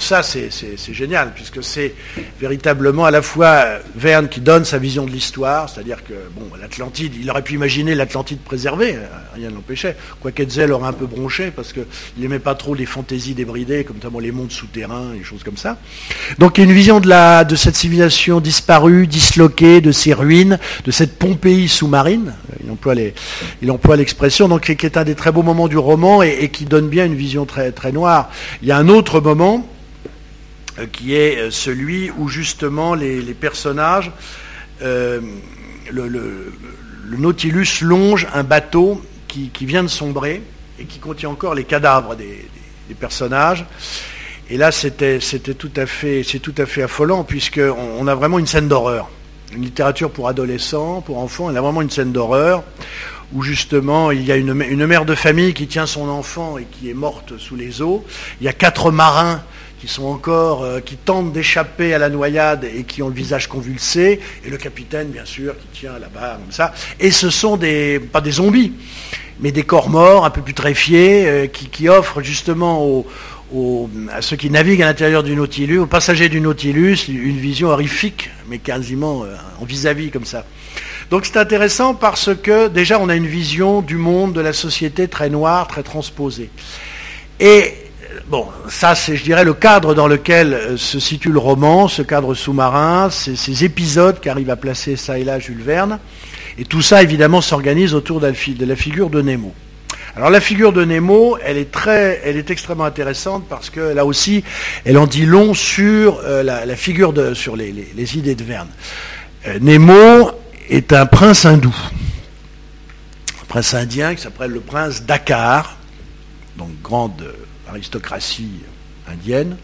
Ça, c'est génial, puisque c'est véritablement à la fois Verne qui donne sa vision de l'histoire, c'est-à-dire que bon, l'Atlantide, il aurait pu imaginer l'Atlantide préservée, euh, rien ne l'empêchait, quoique Hetzel aurait un peu bronché, parce qu'il n'aimait pas trop les fantaisies débridées, comme notamment les mondes souterrains, les choses comme ça. Donc il y a une vision de, cette civilisation disparue, disloquée, de ses ruines, de cette Pompéi sous-marine, il emploie, les, il emploie l'expression, donc qui est un des très beaux moments du roman et, et qui donne bien une vision très, très noire. Il y a un autre moment, euh, qui est euh, celui où justement les, personnages, euh, le, Nautilus longe un bateau qui, vient de sombrer et qui contient encore les cadavres des, personnages. Et là, c'était tout à fait, c'est tout à fait affolant puisqu'on on a vraiment une scène d'horreur, une littérature pour adolescents, pour enfants. Il a vraiment une scène d'horreur où justement il y a une, mère de famille qui tient son enfant et qui est morte sous les eaux. Il y a quatre marins qui sont encore, euh, qui tentent d'échapper à la noyade et qui ont le visage convulsé, et le capitaine, bien sûr, qui tient là-bas, comme ça. Et ce sont des, pas des zombies, mais des corps morts, un peu putréfiés, euh, qui, qui, offrent justement à ceux qui naviguent à l'intérieur du Nautilus, aux passagers du Nautilus, une vision horrifique, mais quasiment euh, en vis-à-vis comme ça. Donc c'est intéressant parce que déjà on a une vision du monde, de la société très noire, très transposée. Et bon, ça c'est, je dirais, le cadre dans lequel euh, se situe le roman, ce cadre sous-marin, ces, épisodes qu'arrive à placer ça et là Jules Verne. Et tout ça, évidemment, s'organise autour de la, figure de Nemo. Alors la figure de Nemo, elle est très, elle est extrêmement intéressante parce que là aussi, elle en dit long sur euh, la, figure de, sur les, idées de Verne. Euh, Nemo est un prince hindou, un prince indien qui s'appelle le prince Dakar, donc grande aristocratie indienne,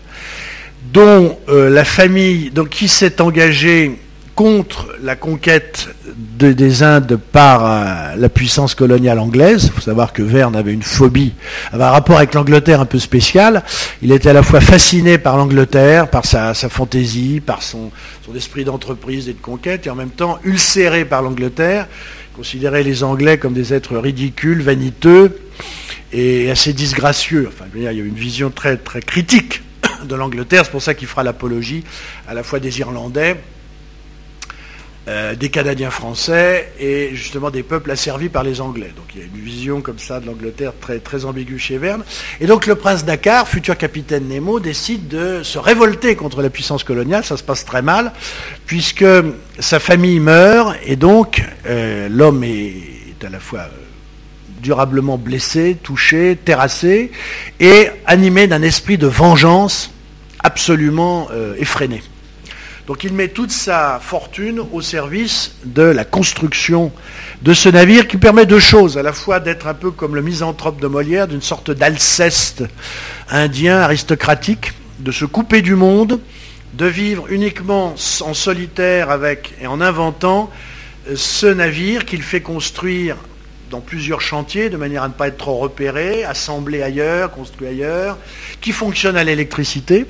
dont euh, la famille, qui s'est engagée contre la conquête des Indes par euh, la puissance coloniale anglaise. Il faut savoir que Verne avait une phobie, avait un rapport avec l'Angleterre un peu spécial. Il était à la fois fasciné par l'Angleterre, par sa, fantaisie, par son esprit d'entreprise et de conquête, et en même temps ulcéré par l'Angleterre, considérait les Anglais comme des êtres ridicules, vaniteux, et assez disgracieux. Enfin, il y a une vision très, très critique de l'Angleterre, c'est pour ça qu'il fera l'apologie à la fois des Irlandais, euh, des Canadiens français et justement des peuples asservis par les Anglais. Donc il y a une vision comme ça de l'Angleterre très, très ambiguë chez Verne. Et donc le prince Dakar, futur capitaine Nemo, décide de se révolter contre la puissance coloniale. Ça se passe très mal, puisque sa famille meurt et donc euh, l'homme est, à la fois durablement blessé, touché, terrassé, et animé d'un esprit de vengeance absolument euh, effréné. Donc il met toute sa fortune au service de la construction de ce navire qui permet deux choses, à la fois d'être un peu comme le misanthrope de Molière, d'une sorte d'Alceste indien aristocratique, de se couper du monde, de vivre uniquement en solitaire avec et en inventant euh, ce navire qu'il fait construire dans plusieurs chantiers de manière à ne pas être trop repéré, assemblé ailleurs, construit ailleurs, qui fonctionne à l'électricité.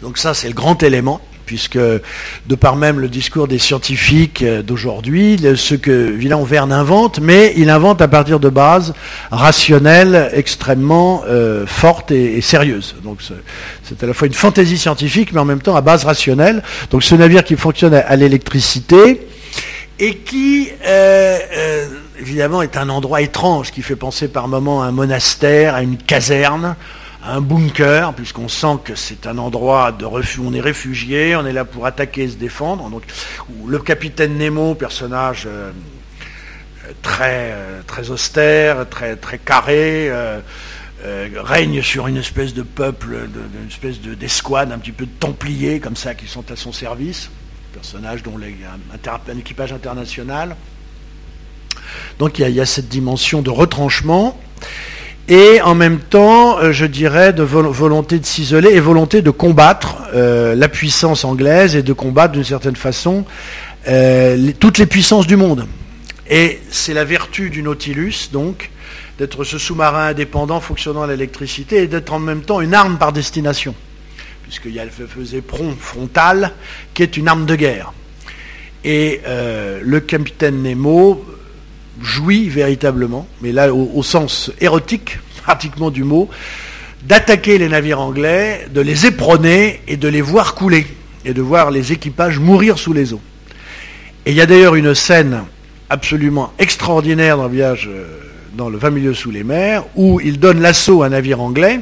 Donc ça, c'est le grand élément, puisque de par même le discours des scientifiques d'aujourd'hui, ce que Villain Verne invente, mais il invente à partir de bases rationnelles extrêmement euh, fortes et, sérieuses. Donc c'est à la fois une fantaisie scientifique, mais en même temps à base rationnelle. Donc ce navire qui fonctionne à, l'électricité et qui... Euh, euh, évidemment, est un endroit étrange qui fait penser par moments à un monastère, à une caserne, à un bunker, puisqu'on sent que c'est un endroit de refuge, on est réfugié, on est là pour attaquer et se défendre. Donc, le capitaine Nemo, personnage euh, très, euh, très austère, très, très carré, euh, règne sur une espèce de peuple, d'une espèce d'escouade, un petit peu de templiers comme ça, qui sont à son service. Personnage dont un équipage international. Donc il y, a, cette dimension de retranchement et en même temps, euh, je dirais, de volonté de s'isoler et volonté de combattre euh, la puissance anglaise et de combattre d'une certaine façon euh, toutes les puissances du monde. Et c'est la vertu du Nautilus, donc, d'être ce sous-marin indépendant fonctionnant à l'électricité et d'être en même temps une arme par destination, puisqu'il y a le éperon frontal qui est une arme de guerre. Et le capitaine Nemo jouit véritablement, mais là au, sens érotique pratiquement du mot, d'attaquer les navires anglais, de les éperonner et de les voir couler, et de voir les équipages mourir sous les eaux. Et il y a d'ailleurs une scène absolument extraordinaire dans le voyage euh, dans le 20 milieux sous les mers, où il donne l'assaut à un navire anglais,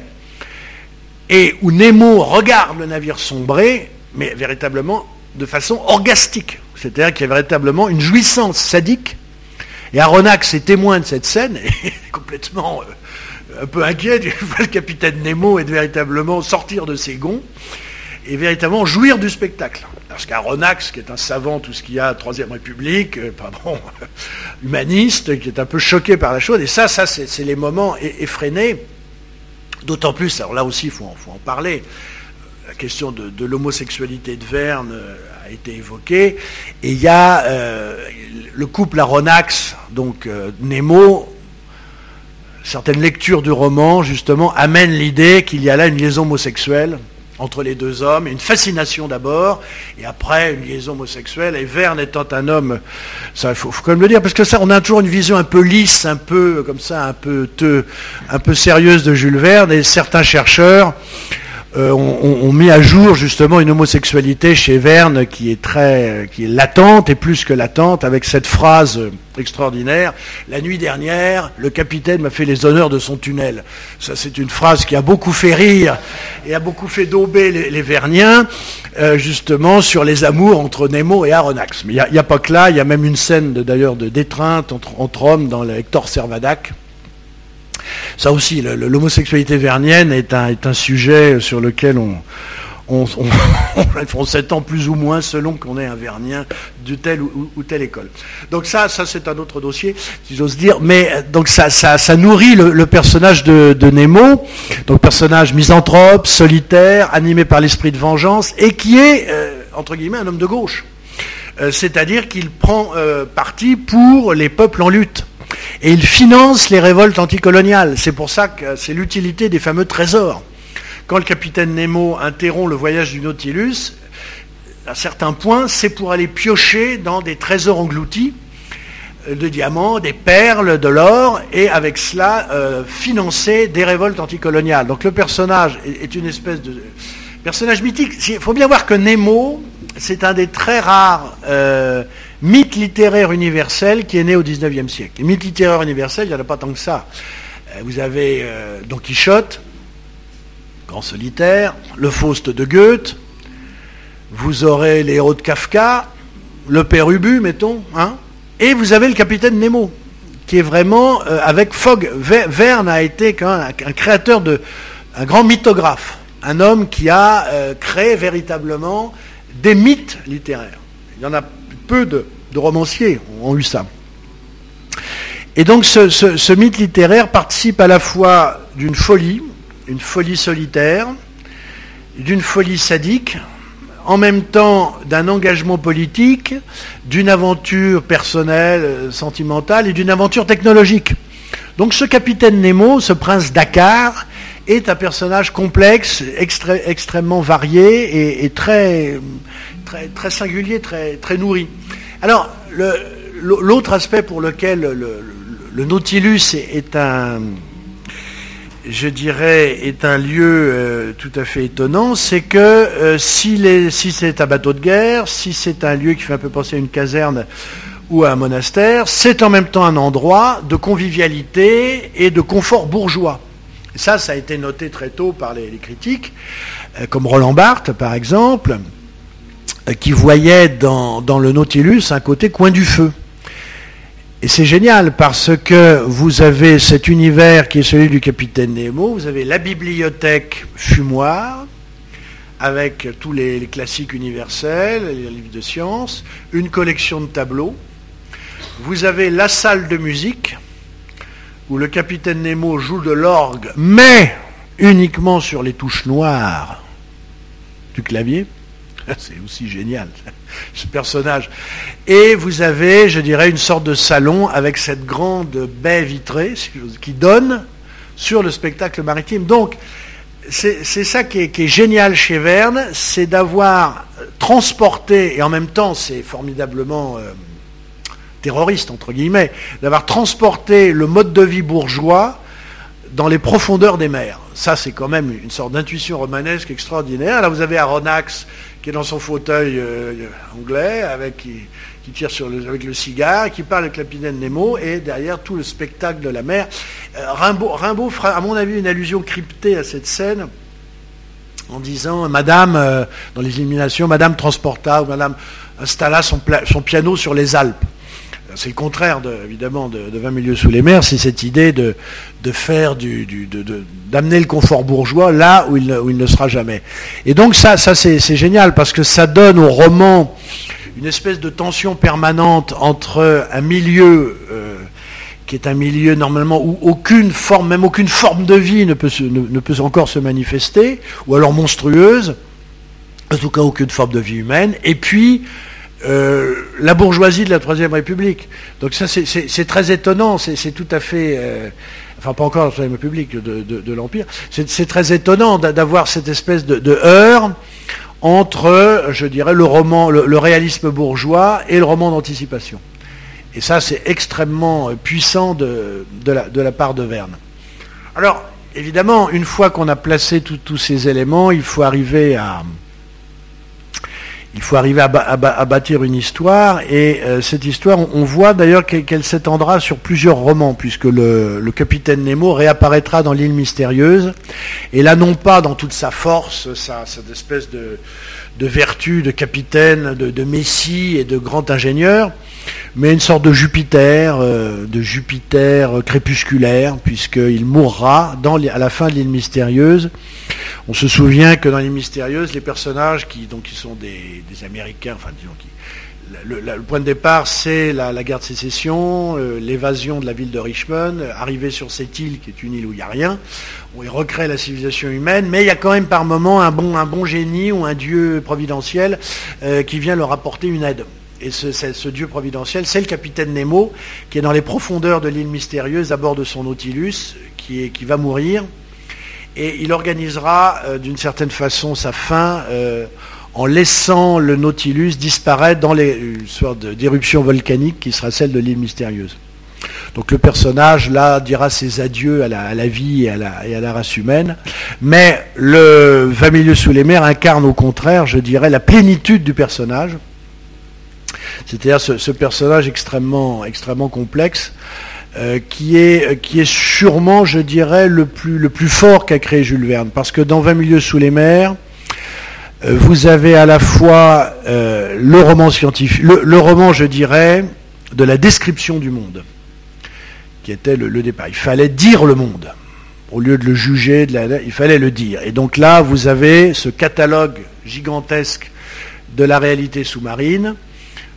et où Nemo regarde le navire sombrer, mais véritablement de façon orgastique. C'est-à-dire qu'il y a véritablement une jouissance sadique. Et Aronnax est témoin de cette scène, et complètement euh, un peu inquiet, il voit le capitaine Nemo être véritablement sortir de ses gonds et véritablement jouir du spectacle. Parce qu'Aronax, qui est un savant, tout ce qu'il y a, Troisième République, euh, pardon, humaniste, qui est un peu choqué par la chose, et ça, ça c'est les moments effrénés, d'autant plus, alors là aussi, il faut, en parler, la question de, l'homosexualité de Verne euh, été évoquée, et il y a euh, le couple Aronax, donc Nemo, certaines lectures du roman, justement, amènent l'idée qu'il y a là une liaison homosexuelle, entre les deux hommes, une fascination d'abord, et après une liaison homosexuelle, et Verne étant un homme, ça il faut, quand même le dire, parce que ça, on a toujours une vision un peu lisse, un peu comme ça, un peu, un peu sérieuse de Jules Verne, et certains chercheurs euh, ont, mis à jour justement une homosexualité chez Verne qui est très, qui est latente et plus que latente, avec cette phrase extraordinaire La nuit dernière, le capitaine m'a fait les honneurs de son tunnel. Ça, c'est une phrase qui a beaucoup fait rire et a beaucoup fait dauber les, Verniens, euh, justement sur les amours entre Nemo et Aronnax. Mais il n'y a, pas que là, il y a même une scène d'ailleurs de d'étreinte entre, entre hommes dans le Hector Servadac ça aussi, l'homosexualité vernienne est un, est un, sujet sur lequel on, on, s'étend plus ou moins selon qu'on est un vernien de telle ou, telle école. Donc ça, ça c'est un autre dossier, si j'ose dire. Mais donc ça, ça, ça nourrit le, personnage de, Nemo, donc personnage misanthrope, solitaire, animé par l'esprit de vengeance, et qui est, euh, entre guillemets, un homme de gauche. Euh, c'est-à-dire qu'il prend euh, parti pour les peuples en lutte. Et il finance les révoltes anticoloniales. C'est pour ça que c'est l'utilité des fameux trésors. Quand le capitaine Nemo interrompt le voyage du Nautilus, à certains points, c'est pour aller piocher dans des trésors engloutis euh, de diamants, des perles, de l'or, et avec cela euh, financer des révoltes anticoloniales. Donc le personnage est, une espèce de personnage mythique. Il faut bien voir que Nemo, c'est un des très rares euh, mythe littéraire universel qui est né au XIXe siècle. Les mythes littéraires universels, il n'y en a pas tant que ça. Euh, vous avez euh, Don Quichotte, grand solitaire, le Faust de Goethe, vous aurez les héros de Kafka, le père Ubu, mettons, hein, et vous avez le capitaine Nemo, qui est vraiment, euh, avec Fogg, Verne a été un, un, créateur de, un grand mythographe, un homme qui a créé véritablement des mythes littéraires. Il y en a peu de, romanciers ont eu ça. Et donc ce, mythe littéraire participe à la fois d'une folie, une folie solitaire, d'une folie sadique, en même temps d'un engagement politique, d'une aventure personnelle, sentimentale et d'une aventure technologique. Donc ce capitaine Nemo, ce prince Dakar, est un personnage complexe, extrêmement varié et, très, très, singulier, très, très nourri. Alors, l'autre aspect pour lequel le, Nautilus est, un, je dirais, est un lieu euh, tout à fait étonnant, c'est que euh, si, si c'est un bateau de guerre, si c'est un lieu qui fait un peu penser à une caserne ou à un monastère, c'est en même temps un endroit de convivialité et de confort bourgeois. Ça, ça a été noté très tôt par les, critiques, euh, comme Roland Barthes, par exemple, qui voyait dans, le Nautilus un côté coin du feu. Et c'est génial parce que vous avez cet univers qui est celui du capitaine Nemo, vous avez la bibliothèque fumoir, avec tous les, les, classiques universels, les livres de sciences, une collection de tableaux. Vous avez la salle de musique, où le capitaine Nemo joue de l'orgue, mais uniquement sur les touches noires du clavier. C'est aussi génial, ce personnage. Et vous avez, je dirais, une sorte de salon avec cette grande baie vitrée qui donne sur le spectacle maritime. Donc, c'est ça qui est, génial chez Verne, c'est d'avoir transporté, et en même temps c'est formidablement euh, terroriste, entre guillemets, d'avoir transporté le mode de vie bourgeois dans les profondeurs des mers. Ça, c'est quand même une sorte d'intuition romanesque extraordinaire. Là, vous avez Aronnax qui est dans son fauteuil euh, anglais, avec, qui, tire avec le cigare, qui parle avec la capitaine Nemo, et derrière tout le spectacle de la mer. Euh, Rimbaud, fera, à mon avis, une allusion cryptée à cette scène en disant Madame, euh, dans les illuminations, Madame transporta ou Madame installa son piano sur les Alpes. C'est le contraire, évidemment, de, 20 milieux sous les mers, c'est cette idée de, faire du, d'amener le confort bourgeois là où il, ne, sera jamais. Et donc ça, ça c'est, génial parce que ça donne au roman une espèce de tension permanente entre un milieu euh, qui est un milieu normalement où aucune forme, même aucune forme de vie ne peut, ne peut encore se manifester, ou alors monstrueuse, en tout cas aucune forme de vie humaine, et puis euh, la bourgeoisie de la Troisième République. Donc ça, c'est très étonnant, c'est tout à fait... Euh, enfin, pas encore la Troisième République de, l'Empire. C'est très étonnant d'avoir cette espèce de, heure entre, je dirais, le roman, le, réalisme bourgeois et le roman d'anticipation. Et ça, c'est extrêmement puissant de, la, de la part de Verne. Alors, évidemment, une fois qu'on a placé tous ces éléments, il faut arriver à, il faut arriver à, bâtir une histoire, et euh, cette histoire, on, voit d'ailleurs qu'elle s'étendra sur plusieurs romans, puisque le, capitaine Nemo réapparaîtra dans l'île mystérieuse, et là non pas dans toute sa force, sa, cette espèce de, vertu de capitaine, de, messie et de grand ingénieur, mais une sorte de Jupiter, euh, de Jupiter crépusculaire, puisqu'il mourra à la fin de l'île mystérieuse. On se souvient que dans les mystérieuses, les personnages qui, sont des, Américains, enfin disons, qui, le, point de départ, c'est la, guerre de sécession, euh, l'évasion de la ville de Richmond, arriver sur cette île qui est une île où il n'y a rien, où il recrée la civilisation humaine, mais il y a quand même par moment un bon, génie ou un dieu providentiel euh, qui vient leur apporter une aide. Et ce, dieu providentiel, c'est le capitaine Nemo, qui est dans les profondeurs de l'île mystérieuse à bord de son Nautilus, qui, va mourir, et il organisera euh, d'une certaine façon sa fin euh, en laissant le Nautilus disparaître dans une sorte d'éruption volcanique qui sera celle de l'île mystérieuse. Donc le personnage, là, dira ses adieux à la, vie et à la, race humaine. Mais le 20 milieux sous les mers incarne au contraire, je dirais, la plénitude du personnage. C'est-à-dire ce, personnage extrêmement, extrêmement complexe, euh, qui, est, sûrement, je dirais, le plus, le plus fort qu'a créé Jules Verne. Parce que dans 20 milieux sous les mers, vous avez à la fois euh, le roman scientifique, le, roman, je dirais, de la description du monde, qui était le, départ. Il fallait dire le monde. Au lieu de le juger, il fallait le dire. Et donc là, vous avez ce catalogue gigantesque de la réalité sous-marine,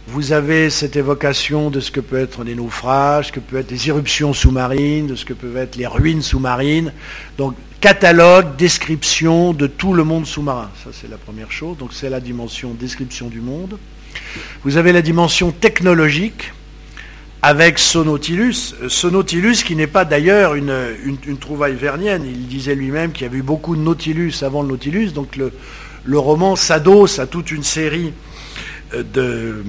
vous avez cette évocation de ce que peut être des naufrages, ce que peuvent être des éruptions sous-marines, de ce que peuvent être les ruines sous-marines. Donc, catalogue, description de tout le monde sous-marin. Ça, c'est la première chose. Donc, c'est la dimension description du monde. Vous avez la dimension technologique avec Sonautilus. Sonautilus qui n'est pas d'ailleurs une, trouvaille vernienne. Il disait lui-même qu'il y avait eu beaucoup de Nautilus avant le Nautilus. Donc, le, le roman s'adosse à toute une série de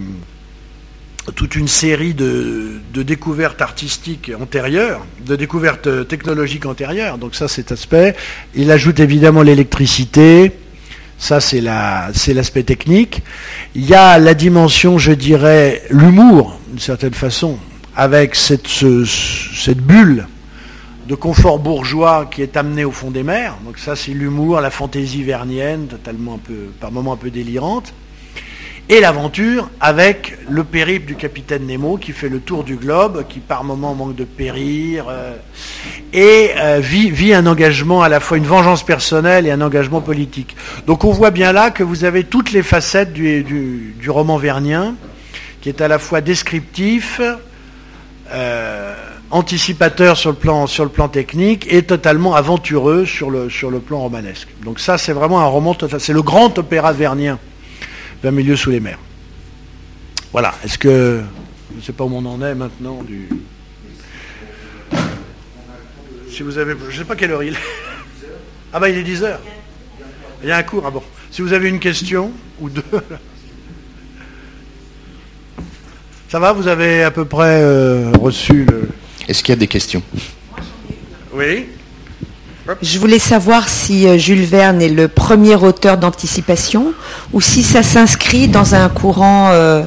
toute une série de, découvertes artistiques antérieures, de découvertes technologiques antérieures. Donc ça, cet aspect. Il ajoute évidemment l'électricité. Ça, c'est l'aspect technique. Il y a la dimension, je dirais, l'humour, d'une certaine façon, avec cette, bulle de confort bourgeois qui est amenée au fond des mers. Donc ça, c'est l'humour, la fantaisie vernienne, totalement par moments un peu délirante et l'aventure avec le périple du capitaine Nemo qui fait le tour du globe, qui par moments manque de périr, euh, et euh, vit, un engagement à la fois une vengeance personnelle et un engagement politique. Donc on voit bien là que vous avez toutes les facettes du, roman vernien, qui est à la fois descriptif, euh, anticipateur sur le, plan, technique et totalement aventureux sur le, plan romanesque. Donc ça c'est vraiment un roman, c'est le grand opéra vernien d'un milieu sous les mers. Voilà. Est-ce que. Je ne sais pas où on en est maintenant du. Si vous avez. Je ne sais pas quelle heure il est. Ah bah il est 10 heures. Il y a un cours. Ah bon. Si vous avez une question ou deux. Ça va Vous avez à peu près euh, reçu le. Est-ce qu'il y a des questions? Oui. Je voulais savoir si euh, Jules Verne est le premier auteur d'anticipation ou si ça s'inscrit dans un courant euh,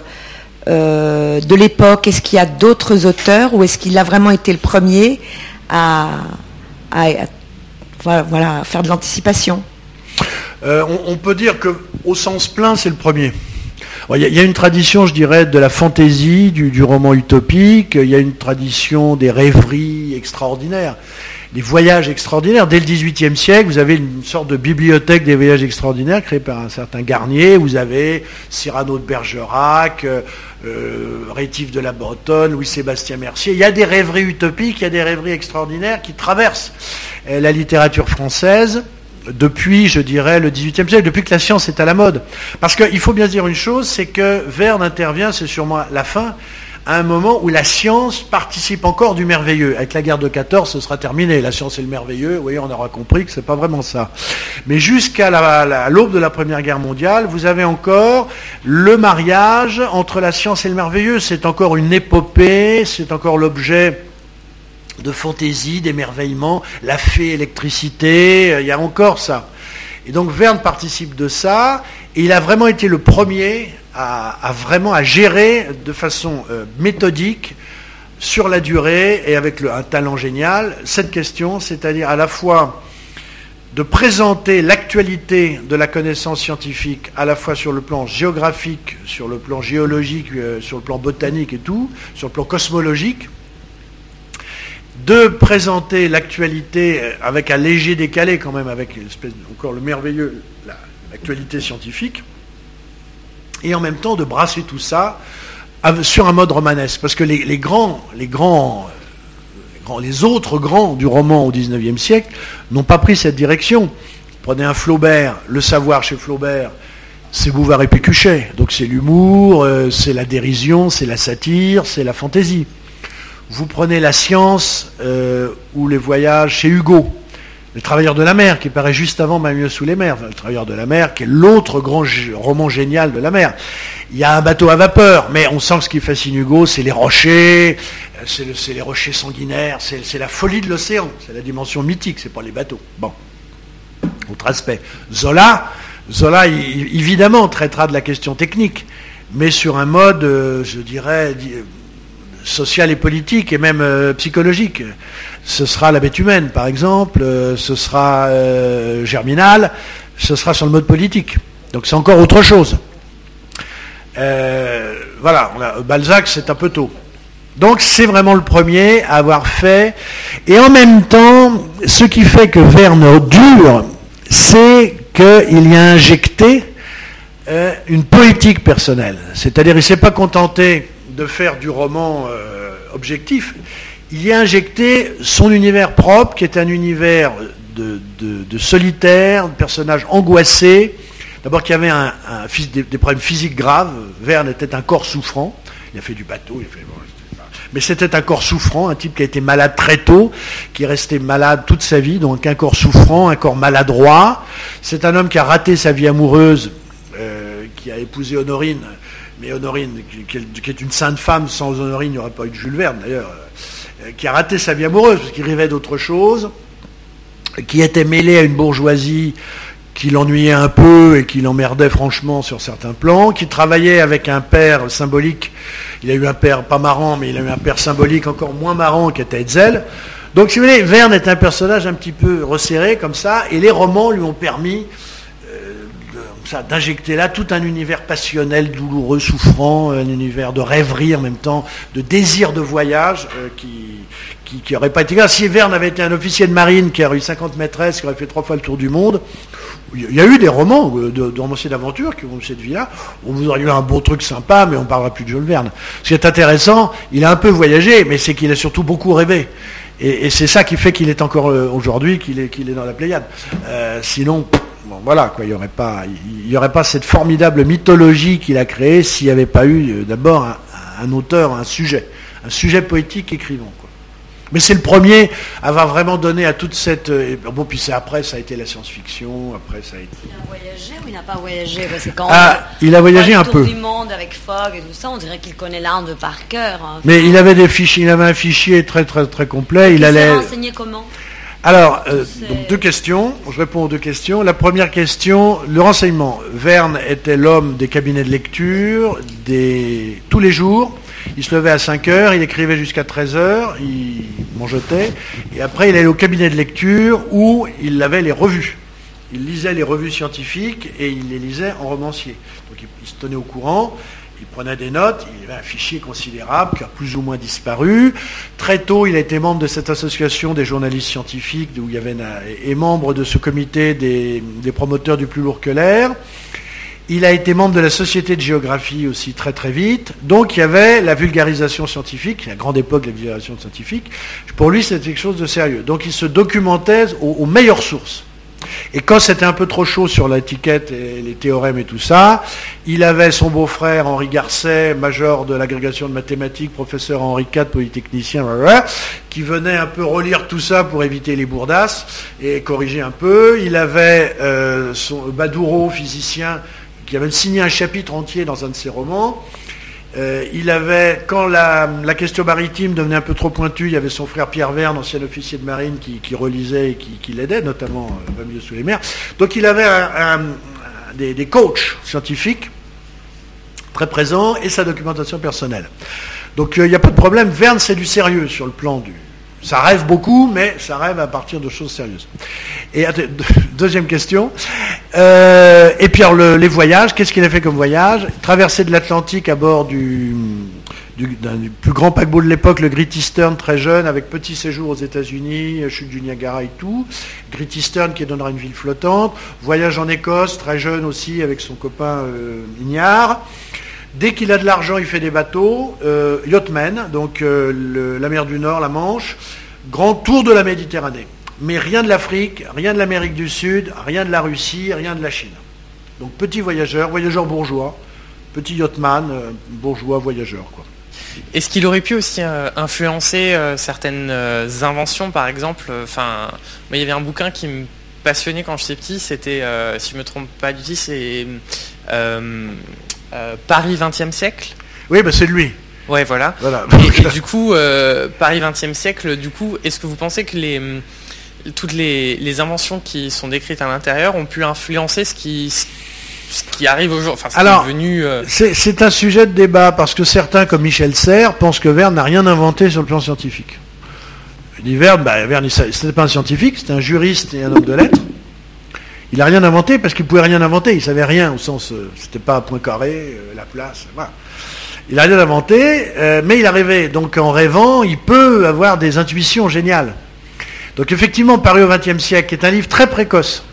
euh, de l'époque. Est-ce qu'il y a d'autres auteurs ou est-ce qu'il a vraiment été le premier à, voilà, faire de l'anticipation? On, peut dire que au sens plein, c'est le premier. Il y, a une tradition, je dirais, de la fantaisie, du, roman utopique, il y a une tradition des rêveries extraordinaires des voyages extraordinaires. Dès le XVIIIe siècle, vous avez une sorte de bibliothèque des voyages extraordinaires créée par un certain Garnier. Vous avez Cyrano de Bergerac, euh, euh, Rétif de la Bretonne, Louis-Sébastien Mercier. Il y a des rêveries utopiques, il y a des rêveries extraordinaires qui traversent euh, la littérature française depuis, je dirais, le XVIIIe siècle, depuis que la science est à la mode. Parce qu'il faut bien dire une chose, c'est que Verne intervient, c'est sûrement la fin, à un moment où la science participe encore du merveilleux. Avec la guerre de 14, ce sera terminé. La science et le merveilleux, vous voyez, on aura compris que ce n'est pas vraiment ça. Mais jusqu'à l'aube de la Première Guerre mondiale, vous avez encore le mariage entre la science et le merveilleux. C'est encore une épopée, c'est encore l'objet de fantaisie, d'émerveillement, la fée électricité, euh, il y a encore ça. Et donc Verne participe de ça, et il a vraiment été le premier à, vraiment à gérer de façon euh, méthodique sur la durée et avec un talent génial cette question, c'est-à-dire à la fois de présenter l'actualité de la connaissance scientifique à la fois sur le plan géographique, sur le plan géologique, euh, sur le plan botanique et tout, sur le plan cosmologique, de présenter l'actualité euh, avec un léger décalé quand même, avec encore le merveilleux, l'actualité scientifique, et en même temps de brasser tout ça sur un mode romanesque. Parce que les, grands, les grands, les autres grands du roman au XIXe siècle n'ont pas pris cette direction. Prenez un Flaubert, le savoir chez Flaubert, c'est Bouvard et Pécuchet. Donc c'est l'humour, euh, c'est la dérision, c'est la satire, c'est la fantaisie. Vous prenez la science euh, ou les voyages chez Hugo. Le Travailleur de la mer, qui paraît juste avant mieux sous les mers. Le Travailleur de la mer, qui est l'autre grand roman génial de la mer. Il y a un bateau à vapeur, mais on sent que ce qui fascine Hugo, c'est les rochers, euh, c'est les rochers sanguinaires, c'est la folie de l'océan, c'est la dimension mythique, c'est pas les bateaux. Bon, autre aspect. Zola, Zola, évidemment, traitera de la question technique, mais sur un mode, euh, je dirais, social et politique, et même euh, psychologique ce sera la bête humaine, par exemple, euh, ce sera euh, Germinal, ce sera sur le mode politique. Donc c'est encore autre chose. Euh, voilà, Balzac, c'est un peu tôt. Donc c'est vraiment le premier à avoir fait. Et en même temps, ce qui fait que Verne dure, c'est qu'il y a injecté une politique personnelle. C'est-à-dire, il ne s'est pas contenté de faire du roman il y a injecté son univers propre, qui est un univers de, solitaire, de personnages angoissés. D'abord qu'il y avait des, problèmes physiques graves. Verne était un corps souffrant. Il a fait du bateau, mais c'était un corps souffrant, un type qui a été malade très tôt, qui est resté malade toute sa vie, donc un corps souffrant, un corps maladroit. C'est un homme qui a raté sa vie amoureuse, euh, qui a épousé Honorine, mais Honorine, qui, est une sainte femme, sans Honorine, il n'y aurait pas eu de Jules Verne d'ailleurs. Euh, qui a raté sa vie amoureuse, parce qu'il rêvait d'autre chose, qui était mêlé à une bourgeoisie qui l'ennuyait un peu et qui l'emmerdait franchement sur certains plans, qui travaillait avec un père symbolique, il a eu un père pas marrant, mais il a eu un père symbolique encore moins marrant qui était Hetzel. Donc si vous voulez, Verne est un personnage un petit peu resserré comme ça, et les romans lui ont permis d'injecter là tout un univers passionnel, douloureux, souffrant, un univers de rêverie en même temps, de désir de voyage euh, qui, qui, aurait pas été là. Si Verne avait été un officier de marine qui aurait eu 50 maîtresses, qui aurait fait trois fois le tour du monde, il y a eu des romans euh, de, romanciers d'aventure qui ont eu cette vie-là, où vous auriez eu un beau truc sympa, mais on ne parlera plus de Jules Verne. Ce qui est intéressant, il a un peu voyagé, mais c'est qu'il a surtout beaucoup rêvé. Et, c'est ça qui fait qu'il est encore euh, aujourd'hui, qu'il est, qu'il est dans la Pléiade. sinon, voilà, quoi, il n'y aurait, pas, il y aurait pas cette formidable mythologie qu'il a créée s'il n'y avait pas eu euh, d'abord un, auteur, un sujet, un sujet poétique écrivant. Mais c'est le premier à avoir vraiment donné à toute cette. Euh, bon, puis c'est après, ça a été la science-fiction, après ça a été. Il a voyagé ou il n'a pas voyagé? Parce que quand ah, il a voyagé un peu. du monde avec Fogg et tout ça, on dirait qu'il connaît l'Inde par cœur. Hein. Mais il avait des fichiers, il avait un fichier très très très complet. Il, il allait. renseigné comment? Alors, euh, donc deux questions. Je réponds aux deux questions. La première question, le renseignement. Verne était l'homme des cabinets de lecture, des... tous les jours. Il se levait à 5 heures, il écrivait jusqu'à 13 heures, il mangetait, et après il allait au cabinet de lecture où il avait les revues. Il lisait les revues scientifiques et il les lisait en romancier. Donc il se tenait au courant il prenait des notes, il avait un fichier considérable qui a plus ou moins disparu. Très tôt, il a été membre de cette association des journalistes scientifiques, il y et membre de ce comité des, promoteurs du plus lourd que l'air. Il a été membre de la Société de géographie aussi très très vite. Donc il y avait la vulgarisation scientifique, la grande époque de la vulgarisation scientifique. Pour lui, c'était quelque chose de sérieux. Donc il se documentait aux meilleures sources. Et quand c'était un peu trop chaud sur l'étiquette et les théorèmes et tout ça, il avait son beau-frère Henri Garcet, major de l'agrégation de mathématiques, professeur Henri IV, polytechnicien, qui venait un peu relire tout ça pour éviter les bourdasses et corriger un peu. Il avait euh, son Badouro, physicien, qui avait signé un chapitre entier dans un de ses romans. Euh, il avait, quand la, question maritime devenait un peu trop pointue, il y avait son frère Pierre Verne, ancien officier de marine, qui, relisait et qui, l'aidait, notamment euh, milieu sous les mers. Donc il avait des, des, coachs scientifiques très présents et sa documentation personnelle. Donc euh, il n'y a pas de problème. Verne, c'est du sérieux sur le plan du, ça rêve beaucoup, mais ça rêve à partir de choses sérieuses. Et deuxième question. Euh, et puis les voyages, qu'est-ce qu'il a fait comme voyage? Traverser de l'Atlantique à bord du, plus grand paquebot de l'époque, le Great Eastern, très jeune, avec petit séjour aux États-Unis, chute du Niagara et tout. Great Eastern qui donnera une ville flottante. Voyage en Écosse, très jeune aussi, avec son copain euh. Dès qu'il a de l'argent, il fait des bateaux. Euh, donc euh, la mer du Nord, la Manche. Grand tour de la Méditerranée. Mais rien de l'Afrique, rien de l'Amérique du Sud, rien de la Russie, rien de la Chine. Donc petit voyageur, voyageur bourgeois, petit yachtman, euh, bourgeois voyageur. Quoi. Est-ce qu'il aurait pu aussi influencer certaines inventions, par exemple Enfin, il y avait un bouquin qui me passionnait quand j'étais petit. C'était, si je ne me trompe pas du tout, c'est euh, Paris 20e siècle. Oui, bah, c'est lui. Ouais, voilà. Et, du coup, euh, Paris 20e siècle, du coup, est-ce que vous pensez que les, toutes les, inventions qui sont décrites à l'intérieur ont pu influencer ce qui, ce qui arrive aujourd'hui enfin, Alors, euh, c'est un sujet de débat parce que certains, comme Michel Serres, pensent que Verne n'a rien inventé sur le plan scientifique. Il dit Verne, bah, Verne, c'était pas un scientifique, c'était un juriste et un homme de lettres. Il n'a rien inventé parce qu'il ne pouvait rien inventer. Il savait rien au sens, euh, c'était pas point carré, euh, la place, voilà. Il n'a rien inventé, euh, mais il a rêvé. Donc en rêvant, il peut avoir des intuitions géniales. Donc effectivement, Paris au XXe siècle est un livre très précoce,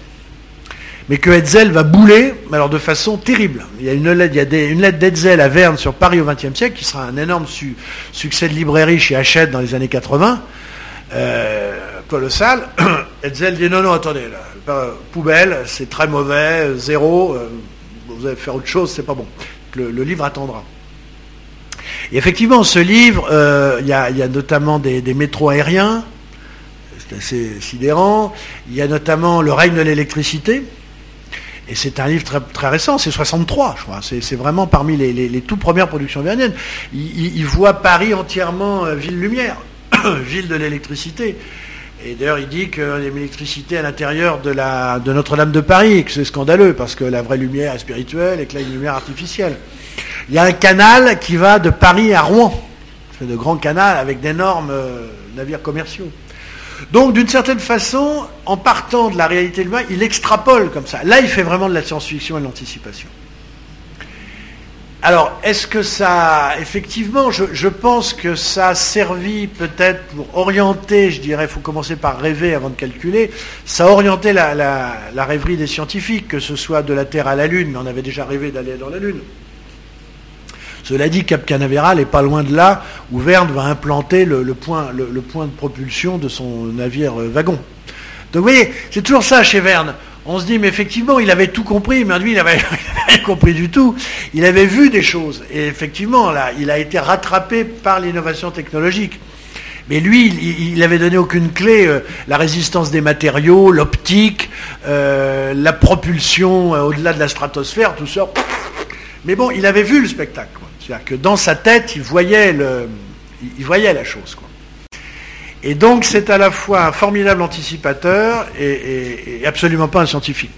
mais que Hetzel va bouler, mais alors de façon terrible. Il y a une lettre, il a lettre d'Hetzel à Verne sur Paris au XXe siècle, qui sera un énorme succès de librairie chez Hachette dans les années 80, colossal. Hetzel dit non, non, attendez, là, poubelle, c'est très mauvais, zéro, euh, vous allez faire autre chose, c'est pas bon. Le, livre attendra. Et effectivement, ce livre, euh, il y, a notamment des, métros aériens, c'est assez sidérant. Il y a notamment Le règne de l'électricité. Et c'est un livre très, récent, c'est 63, je crois. C'est vraiment parmi les, les, toutes premières productions verniennes. Il, il, voit Paris entièrement euh, ville lumière, ville de l'électricité. Et d'ailleurs, il dit qu'il y a l'électricité à l'intérieur de, Notre-Dame de Paris, et que c'est scandaleux, parce que la vraie lumière est spirituelle et que là, une lumière artificielle. Il y a un canal qui va de Paris à Rouen. C'est de grands canaux avec d'énormes euh, navires commerciaux. Donc, d'une certaine façon, en partant de la réalité de l'humain, il extrapole comme ça. Là, il fait vraiment de la science-fiction et de l'anticipation. Alors, est-ce que ça, effectivement, je, pense que ça a servi peut-être pour orienter, je dirais, il faut commencer par rêver avant de calculer, ça a orienté la, rêverie des scientifiques, que ce soit de la Terre à la Lune, mais on avait déjà rêvé d'aller dans la Lune. Cela dit, Cap Canaveral n'est pas loin de là où Verne va implanter le, point, le point de propulsion de son navire euh, wagon. Donc vous voyez, c'est toujours ça chez Verne on se dit, mais effectivement, il avait tout compris, mais lui, il n'avait rien compris du tout. Il avait vu des choses. Et effectivement, là, il a été rattrapé par l'innovation technologique. Mais lui, il n'avait donné aucune clé. Euh, la résistance des matériaux, l'optique, euh, la propulsion euh, au-delà de la stratosphère, tout ça. Mais bon, il avait vu le spectacle. C'est-à-dire que dans sa tête, il voyait, la chose. Et donc c'est à la fois un formidable anticipateur et, et- et absolument pas un scientifique.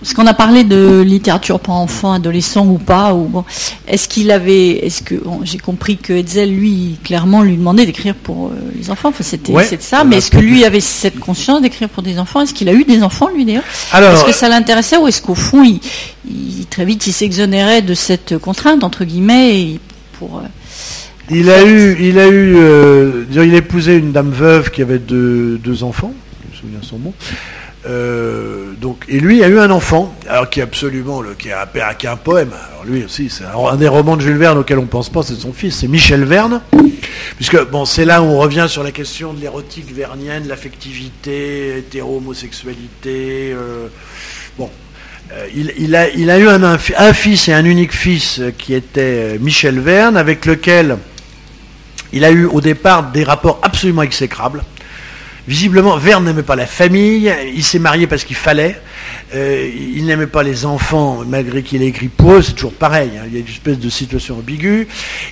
Parce qu'on a parlé de littérature pour enfants, adolescents ou pas. Ou bon, est-ce qu'il avait, est-ce que bon, j'ai compris que Hetzel lui clairement lui demandait d'écrire pour euh, les enfants. Enfin, c'était Ouais, ça. Mais est-ce que lui avait cette conscience d'écrire pour des enfants? Est-ce qu'il a eu des enfants lui d'ailleurs? Est-ce que ça l'intéressait ou est-ce qu'au fond, il, il- très vite, il s'exonérait de cette contrainte entre guillemets et pour euh, Il a eu, il a eu, euh, il a épousé une dame veuve qui avait deux, enfants, je me souviens son nom. Euh, donc, et lui a eu un enfant, alors qui est absolument, le, qui, est un, poème. Alors lui aussi, c'est un, des romans de Jules Verne auquel on pense pas, c'est son fils, c'est Michel Verne. Puisque bon, c'est là où on revient sur la question de l'érotique vernienne, l'affectivité, hétéro-homosexualité. euh, bon, il, a, il a eu un, un fi- un fils et un unique fils qui était Michel Verne, avec lequel il a eu au départ des rapports absolument exécrables. Visiblement, Verne n'aimait pas la famille, il s'est marié parce qu'il fallait, euh, il n'aimait pas les enfants, malgré qu'il ait écrit pour eux, c'est toujours pareil, hein, il y a une espèce de situation ambiguë.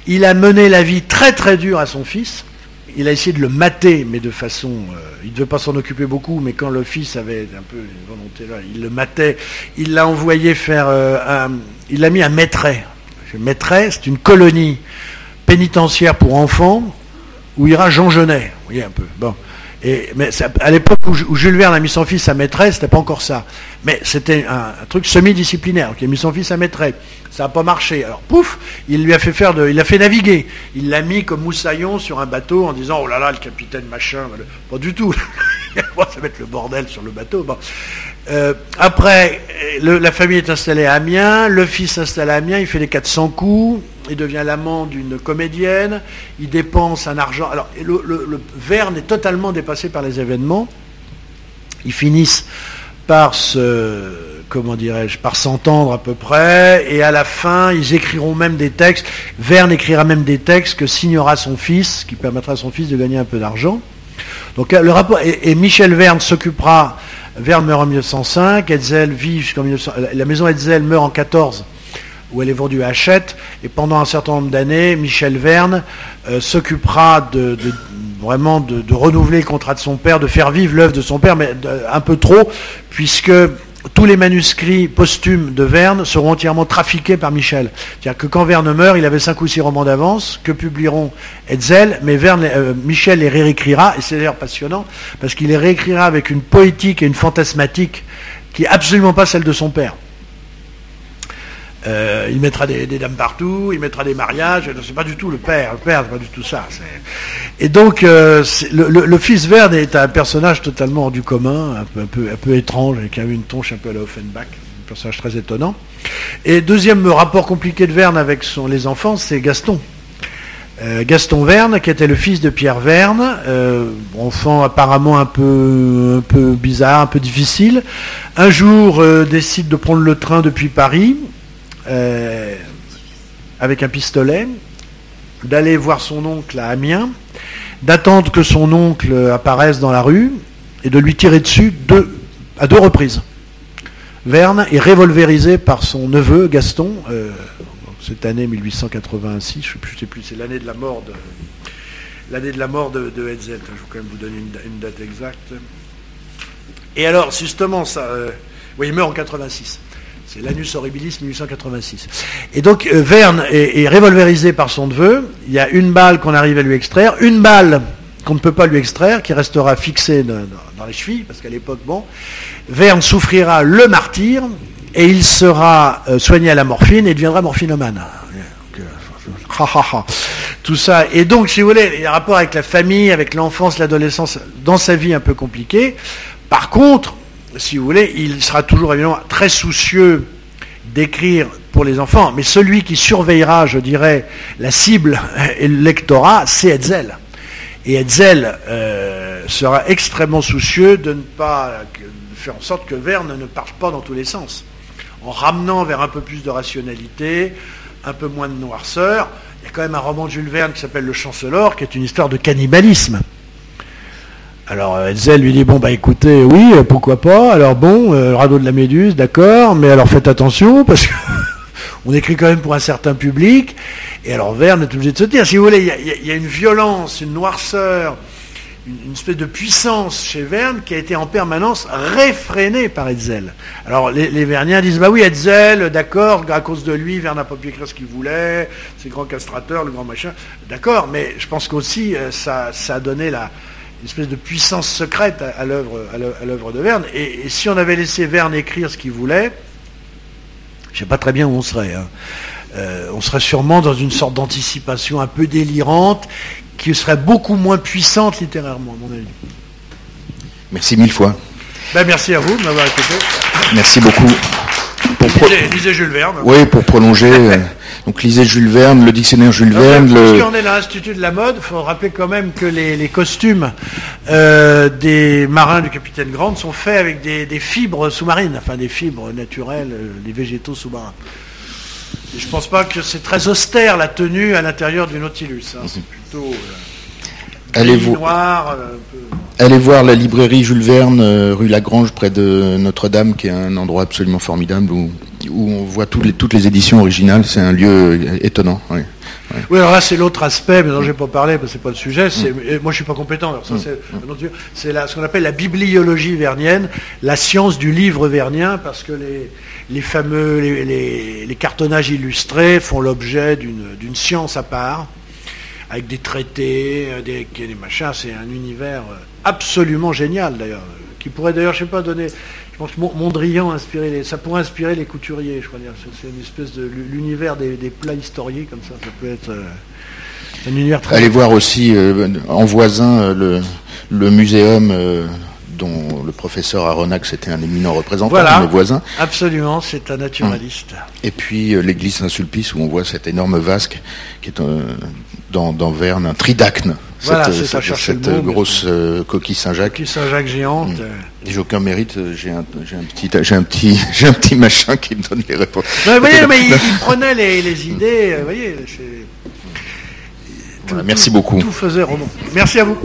Il a mené la vie très très dure à son fils, il a essayé de le mater, mais de façon... euh, il ne devait pas s'en occuper beaucoup, mais quand le fils avait un peu une volonté là, il le matait, il l'a envoyé faire... euh, un- il l'a mis à Maitret. Maitret, c'est une colonie pénitentiaire pour enfants où ira Jean Genet. Vous voyez un peu. Bon. Mais à l'époque où, Jules Verne a mis son fils à Maitret, c'était pas encore ça. Mais c'était un, truc semi-disciplinaire. Il a mis son fils à Maitret. Ça n'a pas marché. Alors pouf, il lui a fait faire de, il l'a fait naviguer. Il l'a mis comme moussaillon sur un bateau en disant oh là là le capitaine machin. Pas du tout. ça va mettre le bordel sur le bateau. Euh, après, la famille est installée à Amiens, le fils s'installe à Amiens, il fait les 400 coups, il devient l'amant d'une comédienne, il dépense un argent. Alors, Verne est totalement dépassé par les événements. Ils finissent par se, comment dirais-je, par s'entendre à peu près, et à la fin, ils écriront même des textes. Verne écrira même des textes que signera son fils, qui permettra à son fils de gagner un peu d'argent. Donc euh, le rapport et, Michel Verne s'occupera. Verne meurt en 1905, Hetzel vit jusqu'en 1900. la- La maison Hetzel meurt en 14, où elle est vendue à Hachette. Et pendant un certain nombre d'années, Michel Verne euh, s'occupera de, vraiment de, renouveler le contrat de son père, de faire vivre l'œuvre de son père, mais un peu trop, puisque tous les manuscrits posthumes de Verne seront entièrement trafiqués par Michel. C'est-à-dire que quand Verne meurt, il avait cinq ou six romans d'avance que publieront Hetzel, mais Verne, euh, Michel les réécrira, et c'est d'ailleurs passionnant, parce qu'il les réécrira avec une poétique et une fantasmatique qui est absolument pas celle de son père. Euh, il mettra des, dames partout, il mettra des mariages, c'est pas du tout le père, le père c'est pas du tout ça. Et donc euh, le, fils Verne est un personnage totalement hors du commun, un peu, un peu, un peu étrange, avec une tonche un peu à la Offenbach, un personnage très étonnant. Et deuxième rapport compliqué de Verne avec les enfants, c'est Gaston. Euh, Gaston Verne, qui était le fils de Pierre Verne, enfant apparemment un peu, bizarre, un peu difficile, un jour décide de prendre le train depuis Paris euh, avec un pistolet, d'aller voir son oncle à Amiens, d'attendre que son oncle apparaisse dans la rue et de lui tirer dessus à deux reprises. Verne est revolverisé par son neveu Gaston, euh, cette année 1886, je ne sais plus, c'est l'année de la mort de l'année de la mort de, de Hetzel. Je vais quand même vous donner une, da- une date exacte. Et alors, justement, ça, euh, il meurt en 86. L'Anus Horribilis 1886. Et donc, euh, Verne est, est par son neveu. Il y a une balle qu'on arrive à lui extraire, une balle qu'on ne peut pas lui extraire, qui restera fixée dans, les chevilles, parce qu'à l'époque, bon, Verne souffrira le martyr, et il sera euh, soigné à la morphine et deviendra morphinomane. Euh. Tout ça. Et donc, si vous voulez, il y a un rapport avec la famille, avec l'enfance, l'adolescence, dans sa vie un peu compliqué. Par contre, si vous voulez, il sera toujours évidemment très soucieux d'écrire pour les enfants, mais celui qui surveillera, je dirais, la cible et le lectorat, c'est Hetzel. Et Hetzel euh, sera extrêmement soucieux de ne pas faire en sorte que Verne ne parte pas dans tous les sens, en ramenant vers un peu plus de rationalité, un peu moins de noirceur. Il y a quand même un roman de Jules Verne qui s'appelle Le Chancelor, qui est une histoire de cannibalisme. Alors euh, Hetzel lui dit bon bah écoutez oui euh, pourquoi pas alors bon euh, radeau de la Méduse d'accord mais alors faites attention parce que on écrit quand même pour un certain public. Et alors Verne est obligé de se dire, si vous voulez, il y a- une violence, une noirceur, une, espèce de puissance chez Verne qui a été en permanence réfrénée par Hetzel. Alors les, Verniens disent, bah oui, Hetzel, d'accord, à cause de lui, Verne n'a pas pu écrire ce qu'il voulait, c'est le grand castrateur, le grand machin, d'accord, mais je pense qu'aussi ça, ça a donné la, une espèce de puissance secrète à, à l'œuvre de Verne. Et, et si on avait laissé Verne écrire ce qu'il voulait, je sais pas très bien où on serait. hein. Euh, on serait sûrement dans une sorte d'anticipation un peu délirante qui serait beaucoup moins puissante littérairement, à mon avis. Merci mille fois. Ben, merci à vous de m'avoir écouté. Merci beaucoup. Pour Lisez, lisez Jules Verne. Oui, pour prolonger. euh, donc lisez Jules Verne, le dictionnaire Jules Verne, le... Puisqu'on est dans l'Institut de la mode, il faut rappeler quand même que les, les costumes euh, des marins du capitaine Grant sont faits avec des, des fibres sous-marines, enfin des fibres naturelles, euh, des végétaux sous-marins. Et je pense pas que c'est très austère la tenue à l'intérieur du Nautilus. hein. C'est plutôt euh, Allez noir. euh, allez voir la librairie Jules Verne, euh, rue Lagrange, près de Notre-Dame, qui est un endroit absolument formidable où, où on voit toutes les, toutes les éditions originales. C'est un lieu euh, étonnant. oui. Oui, alors là, c'est l'autre aspect, mais dont je n'ai pas parlé, parce que c'est pas le sujet. Et moi, je suis pas compétent. Ça, c'est, ce qu'on appelle la bibliologie vernienne, la science du livre vernien, parce que les, les fameux, les, les- les cartonnages illustrés font l'objet d'une, d'une science à part, avec des traités, euh, des, des machins. C'est un univers euh, absolument génial, d'ailleurs, euh, qui pourrait d'ailleurs, je sais pas, donner. Je pense que Mon- Mondrian les, ça pourrait inspirer les couturiers, je crois dire. C'est, une espèce de l'univers des, des plats historiés comme ça. Ça peut être un univers très. Allez voir aussi euh, en voisin le, le muséum euh, dont le professeur Aronnax était un éminent représentant Voilà. de mes voisins. Absolument, c'est un naturaliste. Et puis euh, l'église Saint-Sulpice où on voit cette énorme vasque qui est euh, dans, dans Verne, un tridacne. Voilà, cette mot, mais- grosse euh, coquille Saint-Jacques. Qui Saint-Jacques géante. euh. Et J'ai aucun mérite, euh, j'ai un, petit, j'ai un petit, j'ai un petit machin qui me donne les réponses. Non, mais vous voyez, mais il, il prenait les, les idées. euh, Vous voyez, Voilà, merci beaucoup. tout faisait roman. Merci à vous.